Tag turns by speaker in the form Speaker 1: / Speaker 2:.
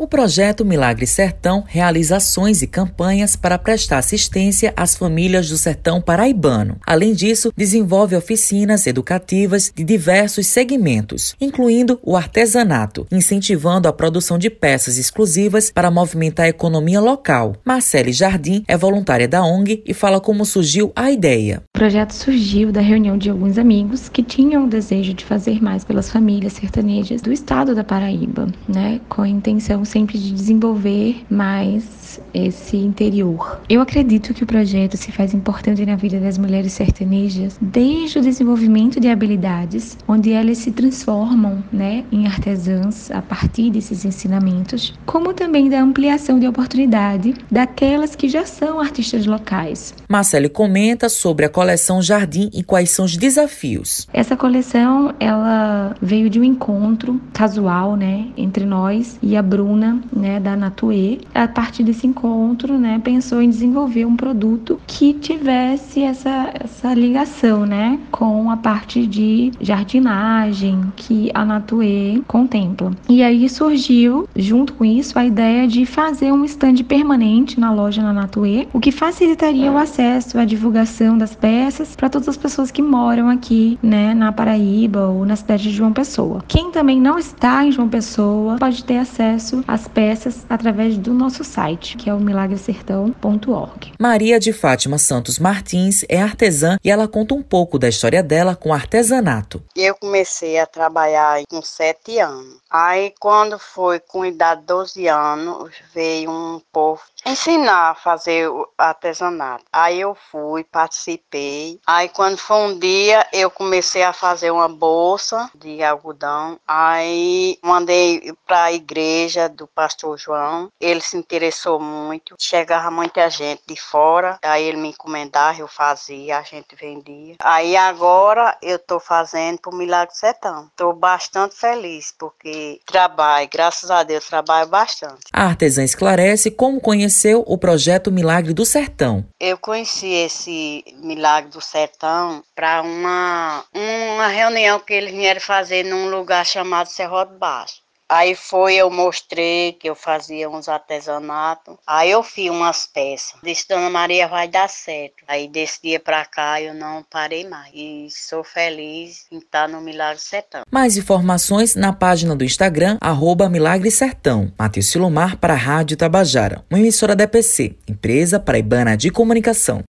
Speaker 1: O projeto Milagre Sertão realiza ações e campanhas para prestar assistência às famílias do sertão paraibano. Além disso, desenvolve oficinas educativas de diversos segmentos, incluindo o artesanato, incentivando a produção de peças exclusivas para movimentar a economia local. Marcele Jardim é voluntária da ONG e fala como surgiu a ideia.
Speaker 2: Projeto surgiu da reunião de alguns amigos que tinham o desejo de fazer mais pelas famílias sertanejas do estado da Paraíba, né, com a intenção sempre de desenvolver mais esse interior. Eu acredito que o projeto se faz importante na vida das mulheres sertanejas desde o desenvolvimento de habilidades, onde elas se transformam, né, em artesãs a partir desses ensinamentos, como também da ampliação de oportunidade daquelas que já são artistas locais.
Speaker 1: Marcele comenta sobre a coleção Jardim e quais são os desafios.
Speaker 2: Essa coleção, ela veio de um encontro casual, né, entre nós e a Bruna, né, da Natue. A partir desse encontro, né, pensou em desenvolver um produto que tivesse essa, essa ligação, né, com a parte de jardinagem que a Natue contempla. E aí surgiu, junto com isso, a ideia de fazer um stand permanente na loja na Natue, o que facilitaria o acesso à divulgação das peças para todas as pessoas que moram aqui, né, na Paraíba ou na cidade de João Pessoa. Quem também não está em João Pessoa pode ter acesso às peças através do nosso site, que é o milagresertão.org.
Speaker 1: Maria de Fátima Santos Martins é artesã e ela conta um pouco da história dela com artesanato.
Speaker 3: Eu comecei a trabalhar com sete anos. Aí, quando foi com idade de 12 anos, veio um povo ensinar a fazer o artesanato. Aí eu fui, participei. Aí, quando foi um dia, eu comecei a fazer uma bolsa de algodão. Aí, mandei para a igreja do pastor João. Ele se interessou muito. Chegava muita gente de fora. Aí, ele me encomendava, eu fazia, a gente vendia. Aí, agora, eu estou fazendo para o Milagre Sertão. Estou bastante feliz, porque trabalho, graças a Deus, trabalho bastante.
Speaker 1: A artesã esclarece como conheceu o projeto Milagre do Sertão.
Speaker 3: Eu conheci esse Milagre do Sertão para uma, uma reunião que eles vieram fazer num lugar chamado Serrote Baixo. Aí foi, eu mostrei que eu fazia uns artesanatos. Aí eu fiz umas peças. Disse, Dona Maria, vai dar certo. Aí desse dia pra cá eu não parei mais. E sou feliz em estar no Milagre Sertão.
Speaker 1: Mais informações na página do Instagram, arroba Milagre Sertão. Matheus Silomar para a Rádio Tabajara, uma emissora da EPC, Empresa Paraibana de Comunicação.